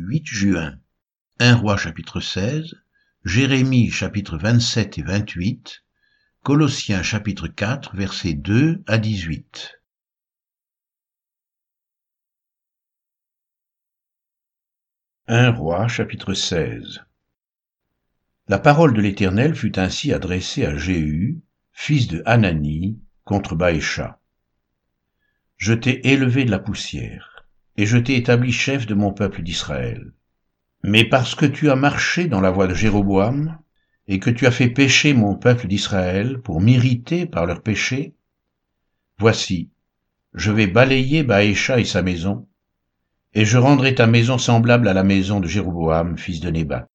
8 juin. 1 roi chapitre 16, Jérémie chapitre 27 et 28, Colossiens chapitre 4 versets 2 à 18. 1 roi chapitre 16 La parole de l'Éternel fut ainsi adressée à Jéhu, fils de Hanani, contre Baécha. Je t'ai élevé de la poussière, et je t'ai établi chef de mon peuple d'Israël. Mais parce que tu as marché dans la voie de Jéroboam, et que tu as fait pécher mon peuple d'Israël pour m'irriter par leurs péchés, voici, je vais balayer Baécha et sa maison, et je rendrai ta maison semblable à la maison de Jéroboam, fils de Nébat.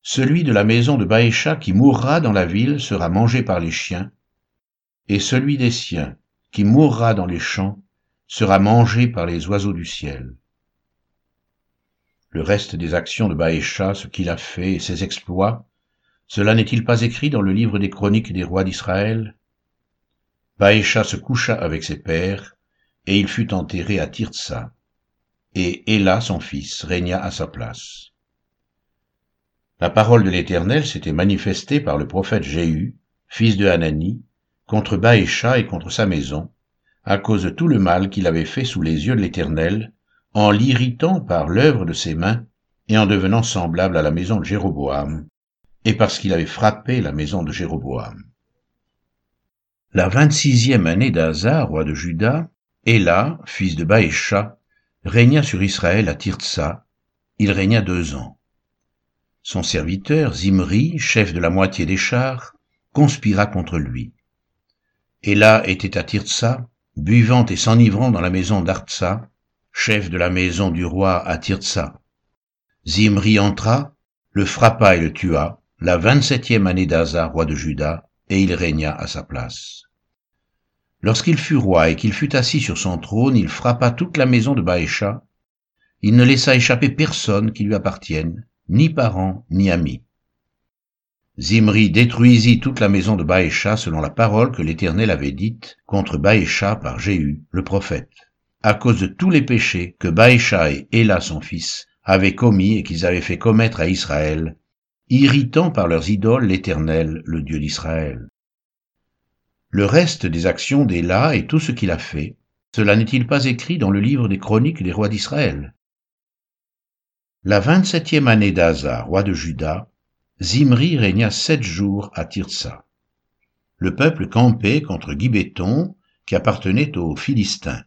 Celui de la maison de Baécha qui mourra dans la ville sera mangé par les chiens, et celui des siens qui mourra dans les champs sera mangé par les oiseaux du ciel. Le reste des actions de Baécha, ce qu'il a fait et ses exploits, cela n'est-il pas écrit dans le livre des chroniques des rois d'Israël? Baécha se coucha avec ses pères, et il fut enterré à Tirtsa, et Éla, son fils, régna à sa place. La parole de l'Éternel s'était manifestée par le prophète Jéhu, fils de Hanani, contre Baécha et contre sa maison, à cause de tout le mal qu'il avait fait sous les yeux de l'Éternel, en l'irritant par l'œuvre de ses mains, et en devenant semblable à la maison de Jéroboam, et parce qu'il avait frappé la maison de Jéroboam. La vingt-sixième année d'Asa, roi de Juda, Éla, fils de Baécha, régna sur Israël à Tirtsa, il régna deux ans. Son serviteur, Zimri, chef de la moitié des chars, conspira contre lui. Éla était à Tirtsa, buvant et s'enivrant dans la maison d'Artsa, chef de la maison du roi à Tirtsa. Zimri entra, le frappa et le tua, la vingt-septième année d'Asa, roi de Juda, et il régna à sa place. Lorsqu'il fut roi et qu'il fut assis sur son trône, il frappa toute la maison de Baécha. Il ne laissa échapper personne qui lui appartienne, ni parents, ni amis. Zimri détruisit toute la maison de Baécha selon la parole que l'Éternel avait dite contre Baécha par Jéhu, le prophète, à cause de tous les péchés que Baécha et Éla son fils avaient commis et qu'ils avaient fait commettre à Israël, irritant par leurs idoles l'Éternel, le Dieu d'Israël. Le reste des actions d'Éla et tout ce qu'il a fait, cela n'est-il pas écrit dans le livre des chroniques des rois d'Israël? La vingt-septième année d'Asa, roi de Juda, Zimri régna sept jours à Tirsa. Le peuple campait contre Gibéton, qui appartenait aux Philistins.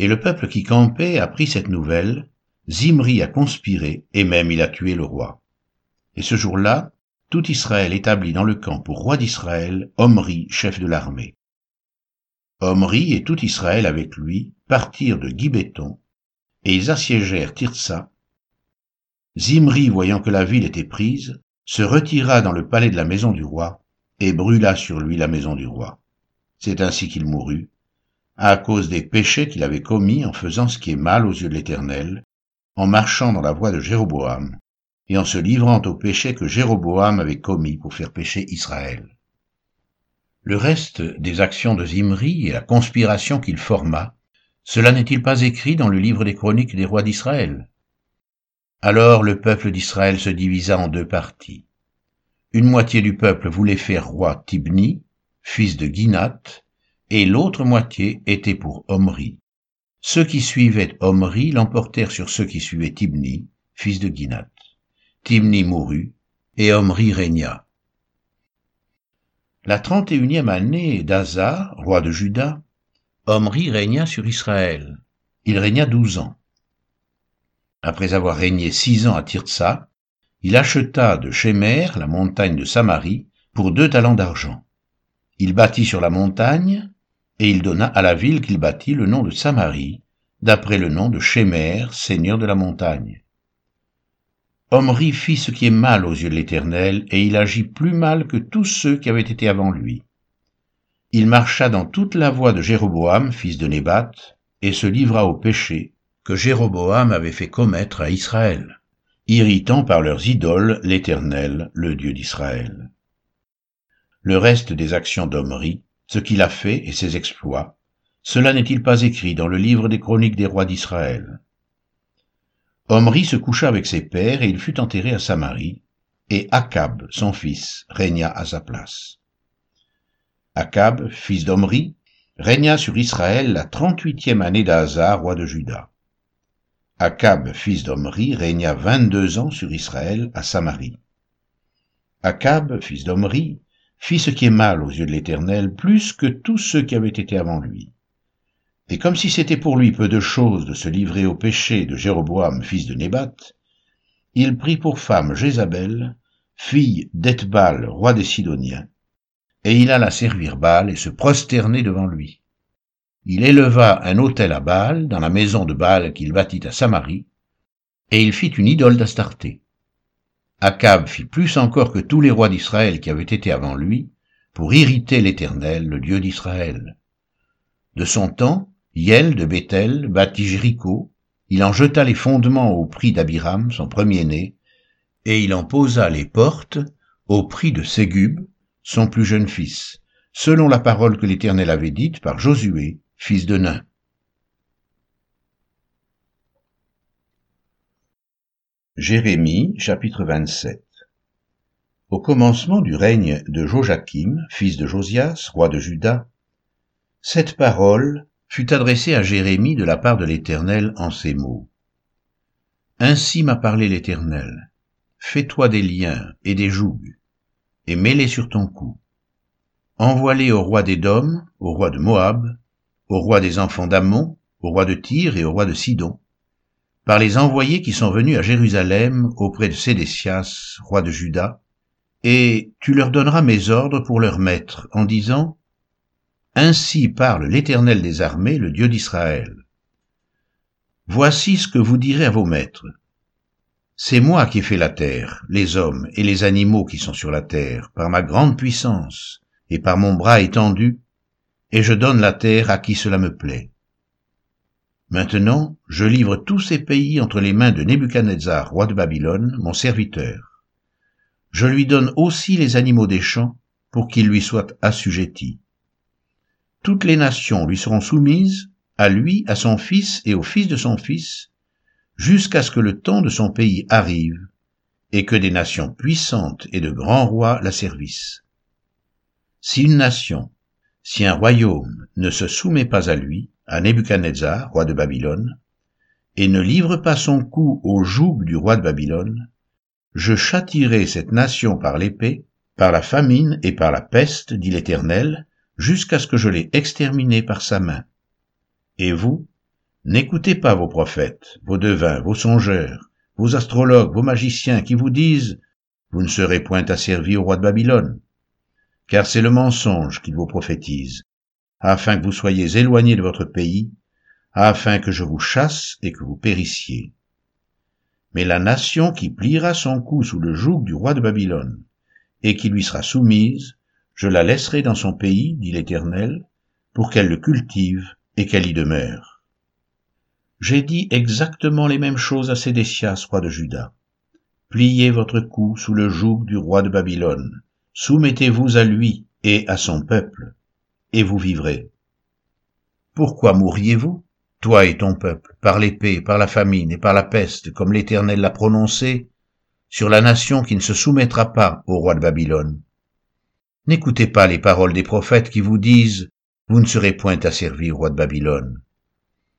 Et le peuple qui campait apprit cette nouvelle, Zimri a conspiré, et même il a tué le roi. Et ce jour-là, tout Israël établit dans le camp pour roi d'Israël Omri, chef de l'armée. Omri et tout Israël avec lui partirent de Gibéton, et ils assiégèrent Tirsa. Zimri, voyant que la ville était prise, se retira dans le palais de la maison du roi, et brûla sur lui la maison du roi. C'est ainsi qu'il mourut, à cause des péchés qu'il avait commis en faisant ce qui est mal aux yeux de l'Éternel, en marchant dans la voie de Jéroboam, et en se livrant aux péchés que Jéroboam avait commis pour faire pécher Israël. Le reste des actions de Zimri et la conspiration qu'il forma, cela n'est-il pas écrit dans le livre des chroniques des rois d'Israël? Alors le peuple d'Israël se divisa en deux parties. Une moitié du peuple voulait faire roi Tibni, fils de Ginath, et l'autre moitié était pour Omri. Ceux qui suivaient Omri l'emportèrent sur ceux qui suivaient Tibni, fils de Ginath. Tibni mourut, et Omri régna. La trente et unième année d'Asa, roi de Juda, Omri régna sur Israël. Il régna douze ans. Après avoir régné six ans à Tirtsa, il acheta de Shemer la montagne de Samarie pour deux talents d'argent. Il bâtit sur la montagne, et il donna à la ville qu'il bâtit le nom de Samarie, d'après le nom de Shemer, seigneur de la montagne. Omri fit ce qui est mal aux yeux de l'Éternel, et il agit plus mal que tous ceux qui avaient été avant lui. Il marcha dans toute la voie de Jéroboam, fils de Nébat, et se livra au péché, que Jéroboam avait fait commettre à Israël, irritant par leurs idoles l'Éternel, le Dieu d'Israël. Le reste des actions d'Omri, ce qu'il a fait et ses exploits, cela n'est-il pas écrit dans le livre des chroniques des rois d'Israël? Omri se coucha avec ses pères et il fut enterré à Samarie, et Akab, son fils, régna à sa place. Akab, fils d'Omri, régna sur Israël la trente-huitième année d'Asa, roi de Juda. Akab, fils d'Omri, régna vingt-deux ans sur Israël à Samarie. Akab, fils d'Omri, fit ce qui est mal aux yeux de l'Éternel, plus que tous ceux qui avaient été avant lui. Et comme si c'était pour lui peu de chose de se livrer au péché de Jéroboam, fils de Nébat, il prit pour femme Jézabel, fille d'Ethbal, roi des Sidoniens, et il alla servir Baal et se prosterner devant lui. Il éleva un autel à Baal dans la maison de Baal qu'il bâtit à Samarie, et il fit une idole d'Astarté. Akab fit plus encore que tous les rois d'Israël qui avaient été avant lui, pour irriter l'Éternel, le Dieu d'Israël. De son temps, Yel de Bethel bâtit Jéricho, il en jeta les fondements au prix d'Abiram, son premier-né, et il en posa les portes au prix de Ségub, son plus jeune fils, selon la parole que l'Éternel avait dite par Josué, fils de Nain. Jérémie chapitre 27 Au commencement du règne de Joachim, fils de Josias, roi de Juda, cette parole fut adressée à Jérémie de la part de l'Éternel en ces mots. Ainsi m'a parlé l'Éternel. Fais-toi des liens et des jougs, et mets-les sur ton cou. Envoie-les au roi d'Édom, au roi de Moab, au roi des enfants d'Ammon, au roi de Tyr et au roi de Sidon, par les envoyés qui sont venus à Jérusalem auprès de Sédécias, roi de Juda, et tu leur donneras mes ordres pour leur maître, en disant, Ainsi parle l'Éternel des armées, le Dieu d'Israël. Voici ce que vous direz à vos maîtres. C'est moi qui ai fait la terre, les hommes et les animaux qui sont sur la terre, par ma grande puissance et par mon bras étendu, et je donne la terre à qui cela me plaît. Maintenant, je livre tous ces pays entre les mains de Nebuchadnezzar, roi de Babylone, mon serviteur. Je lui donne aussi les animaux des champs, pour qu'ils lui soient assujettis. Toutes les nations lui seront soumises, à lui, à son fils et au fils de son fils, jusqu'à ce que le temps de son pays arrive, et que des nations puissantes et de grands rois la servissent. Si une nation, si un royaume ne se soumet pas à lui, à Nebuchadnezzar, roi de Babylone, et ne livre pas son cou au joug du roi de Babylone, je châtirai cette nation par l'épée, par la famine et par la peste, dit l'Éternel, jusqu'à ce que je l'ai exterminé par sa main. Et vous, n'écoutez pas vos prophètes, vos devins, vos songeurs, vos astrologues, vos magiciens qui vous disent, vous ne serez point asservis au roi de Babylone, car c'est le mensonge qu'ils vous prophétisent, afin que vous soyez éloignés de votre pays, afin que je vous chasse et que vous périssiez. Mais la nation qui pliera son cou sous le joug du roi de Babylone, et qui lui sera soumise, je la laisserai dans son pays, dit l'Éternel, pour qu'elle le cultive et qu'elle y demeure. J'ai dit exactement les mêmes choses à Sédécias, roi de Juda. Pliez votre cou sous le joug du roi de Babylone, soumettez-vous à lui et à son peuple, et vous vivrez. Pourquoi mourriez-vous, toi et ton peuple, par l'épée, par la famine et par la peste, comme l'Éternel l'a prononcé, sur la nation qui ne se soumettra pas au roi de Babylone? N'écoutez pas les paroles des prophètes qui vous disent Vous ne serez point asservis au roi de Babylone.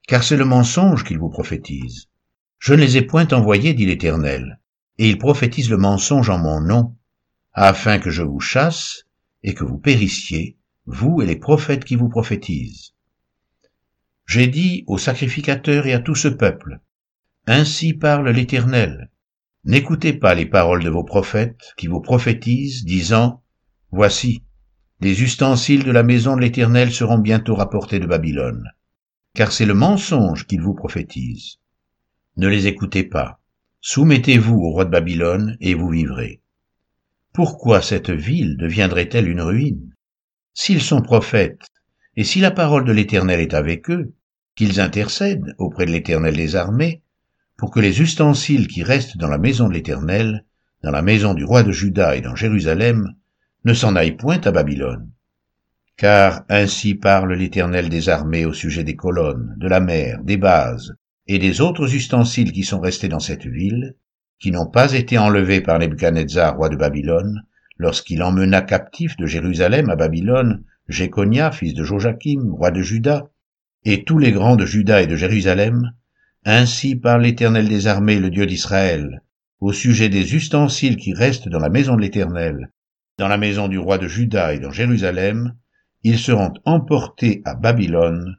Car c'est le mensonge qu'ils vous prophétisent. Je ne les ai point envoyés, dit l'Éternel, et ils prophétisent le mensonge en mon nom, afin que je vous chasse et que vous périssiez, vous et les prophètes qui vous prophétisent. J'ai dit aux sacrificateurs et à tout ce peuple, Ainsi parle l'Éternel. N'écoutez pas les paroles de vos prophètes qui vous prophétisent, disant, Voici, les ustensiles de la maison de l'Éternel seront bientôt rapportés de Babylone, car c'est le mensonge qu'ils vous prophétisent. Ne les écoutez pas, soumettez-vous au roi de Babylone et vous vivrez. Pourquoi cette ville deviendrait-elle une ruine? S'ils sont prophètes, et si la parole de l'Éternel est avec eux, qu'ils intercèdent auprès de l'Éternel des armées, pour que les ustensiles qui restent dans la maison de l'Éternel, dans la maison du roi de Juda et dans Jérusalem, ne s'en aillent point à Babylone. Car ainsi parle l'Éternel des armées au sujet des colonnes, de la mer, des bases, et des autres ustensiles qui sont restés dans cette ville, qui n'ont pas été enlevés par Nebuchadnezzar, roi de Babylone, lorsqu'il emmena captif de Jérusalem à Babylone Jéconia, fils de Joachim, roi de Juda, et tous les grands de Juda et de Jérusalem, ainsi par l'Éternel des armées, le Dieu d'Israël, au sujet des ustensiles qui restent dans la maison de l'Éternel, dans la maison du roi de Juda et dans Jérusalem, ils seront emportés à Babylone,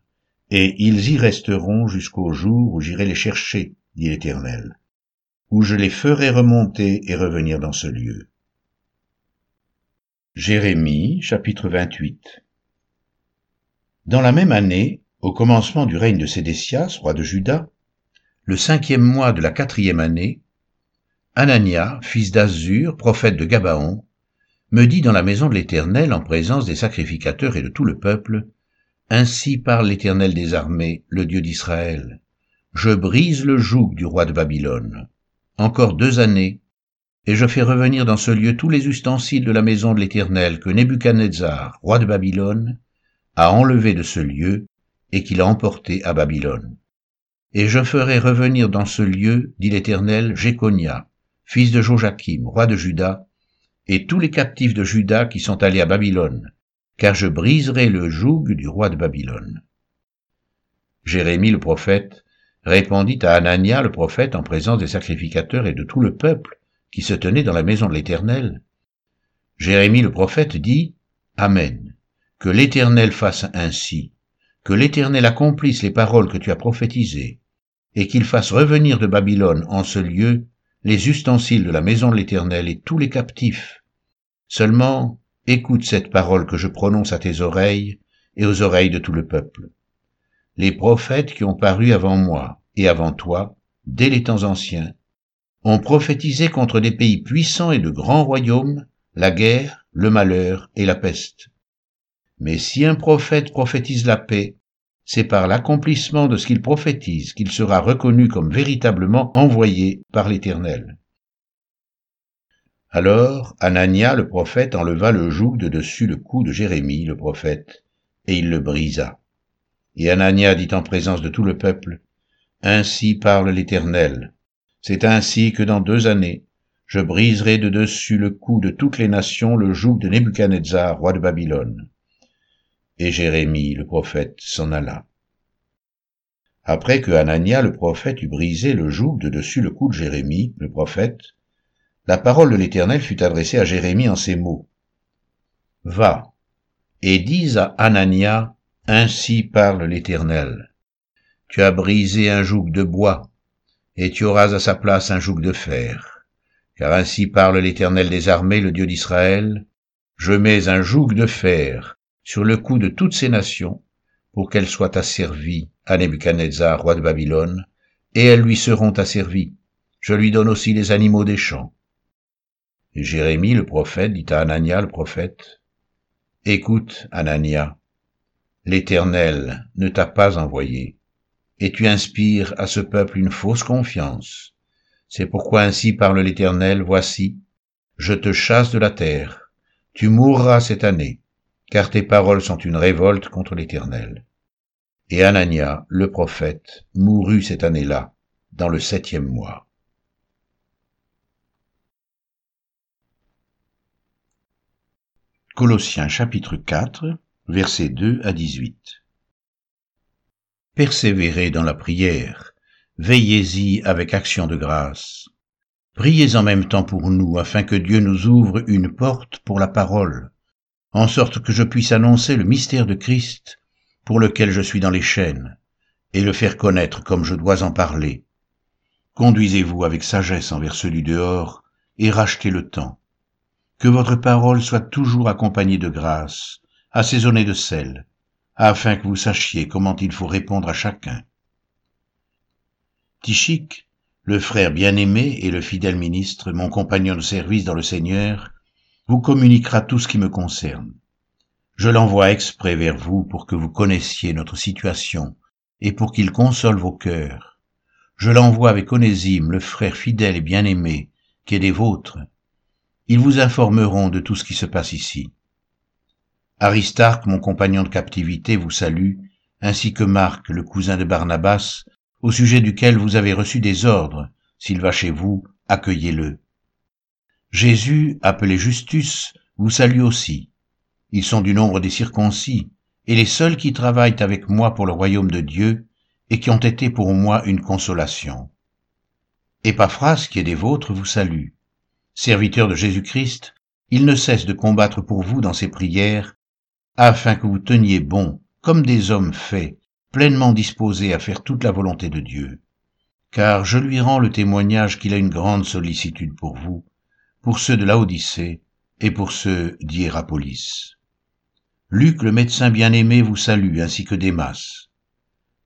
et ils y resteront jusqu'au jour où j'irai les chercher, dit l'Éternel, où je les ferai remonter et revenir dans ce lieu. Jérémie chapitre 28 Dans la même année, au commencement du règne de Sédécias, roi de Juda, le cinquième mois de la quatrième année, Anania, fils d'Azur, prophète de Gabaon, me dit dans la maison de l'Éternel en présence des sacrificateurs et de tout le peuple, Ainsi parle l'Éternel des armées, le Dieu d'Israël. Je brise le joug du roi de Babylone. Encore deux années, et je fais revenir dans ce lieu tous les ustensiles de la maison de l'Éternel que Nebuchadnezzar, roi de Babylone, a enlevé de ce lieu et qu'il a emporté à Babylone. Et je ferai revenir dans ce lieu, dit l'Éternel, Jéconia, fils de Joachim, roi de Juda, et tous les captifs de Juda qui sont allés à Babylone, car je briserai le joug du roi de Babylone. Jérémie le prophète répondit à Anania le prophète en présence des sacrificateurs et de tout le peuple qui se tenait dans la maison de l'Éternel. Jérémie le prophète dit, Amen, que l'Éternel fasse ainsi, que l'Éternel accomplisse les paroles que tu as prophétisées, et qu'il fasse revenir de Babylone en ce lieu les ustensiles de la maison de l'Éternel et tous les captifs. Seulement, écoute cette parole que je prononce à tes oreilles et aux oreilles de tout le peuple. Les prophètes qui ont paru avant moi et avant toi, dès les temps anciens, ont prophétisé contre des pays puissants et de grands royaumes, la guerre, le malheur et la peste. Mais si un prophète prophétise la paix, c'est par l'accomplissement de ce qu'il prophétise qu'il sera reconnu comme véritablement envoyé par l'Éternel. Alors Anania le prophète enleva le joug de dessus le cou de Jérémie le prophète, et il le brisa. Et Anania dit en présence de tout le peuple, Ainsi parle l'Éternel. C'est ainsi que dans deux années, je briserai de dessus le cou de toutes les nations le joug de Nebuchadnezzar, roi de Babylone. Et Jérémie le prophète s'en alla. Après que Anania le prophète eut brisé le joug de dessus le cou de Jérémie le prophète, la parole de l'Éternel fut adressée à Jérémie en ces mots. Va, et dis à Anania, Ainsi parle l'Éternel. Tu as brisé un joug de bois, et tu auras à sa place un joug de fer. Car ainsi parle l'Éternel des armées, le Dieu d'Israël. Je mets un joug de fer sur le cou de toutes ces nations, pour qu'elles soient asservies à Nebuchadnezzar, roi de Babylone, et elles lui seront asservies. Je lui donne aussi les animaux des champs. Et Jérémie le prophète dit à Anania le prophète, Écoute, Anania, l'Éternel ne t'a pas envoyé, et tu inspires à ce peuple une fausse confiance. C'est pourquoi ainsi parle l'Éternel, voici, je te chasse de la terre, tu mourras cette année, car tes paroles sont une révolte contre l'Éternel. Et Anania, le prophète, mourut cette année-là, dans le septième mois. Colossiens chapitre 4, versets 2 à 18. Persévérez dans la prière, veillez-y avec action de grâce. Priez en même temps pour nous, afin que Dieu nous ouvre une porte pour la parole, en sorte que je puisse annoncer le mystère de Christ, pour lequel je suis dans les chaînes, et le faire connaître comme je dois en parler. Conduisez-vous avec sagesse envers celui dehors, et rachetez le temps que votre parole soit toujours accompagnée de grâce, assaisonnée de sel, afin que vous sachiez comment il faut répondre à chacun. Tichique, le frère bien-aimé et le fidèle ministre, mon compagnon de service dans le Seigneur, vous communiquera tout ce qui me concerne. Je l'envoie exprès vers vous pour que vous connaissiez notre situation et pour qu'il console vos cœurs. Je l'envoie avec Onésime, le frère fidèle et bien-aimé, qui est des vôtres, ils vous informeront de tout ce qui se passe ici. Aristarque, mon compagnon de captivité, vous salue, ainsi que Marc, le cousin de Barnabas, au sujet duquel vous avez reçu des ordres, s'il va chez vous, accueillez-le. Jésus, appelé Justus, vous salue aussi. Ils sont du nombre des circoncis, et les seuls qui travaillent avec moi pour le royaume de Dieu, et qui ont été pour moi une consolation. Épaphras, qui est des vôtres, vous salue. Serviteur de Jésus-Christ, il ne cesse de combattre pour vous dans ses prières, afin que vous teniez bon, comme des hommes faits, pleinement disposés à faire toute la volonté de Dieu. Car je lui rends le témoignage qu'il a une grande sollicitude pour vous, pour ceux de Laodicée et pour ceux d'Hierapolis. Luc, le médecin bien-aimé, vous salue, ainsi que Démas.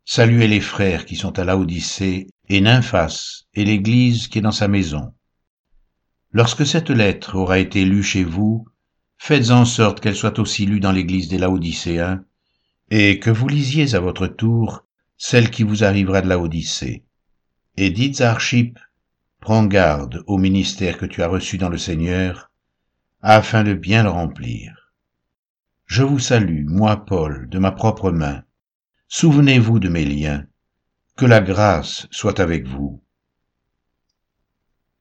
Saluez les frères qui sont à Laodicée et Nymphas et l'Église qui est dans sa maison. Lorsque cette lettre aura été lue chez vous, faites en sorte qu'elle soit aussi lue dans l'Église des Laodicéens, et que vous lisiez à votre tour celle qui vous arrivera de Laodicée. Et dites à Archip, prends garde au ministère que tu as reçu dans le Seigneur, afin de bien le remplir. Je vous salue, moi Paul, de ma propre main. Souvenez-vous de mes liens. Que la grâce soit avec vous.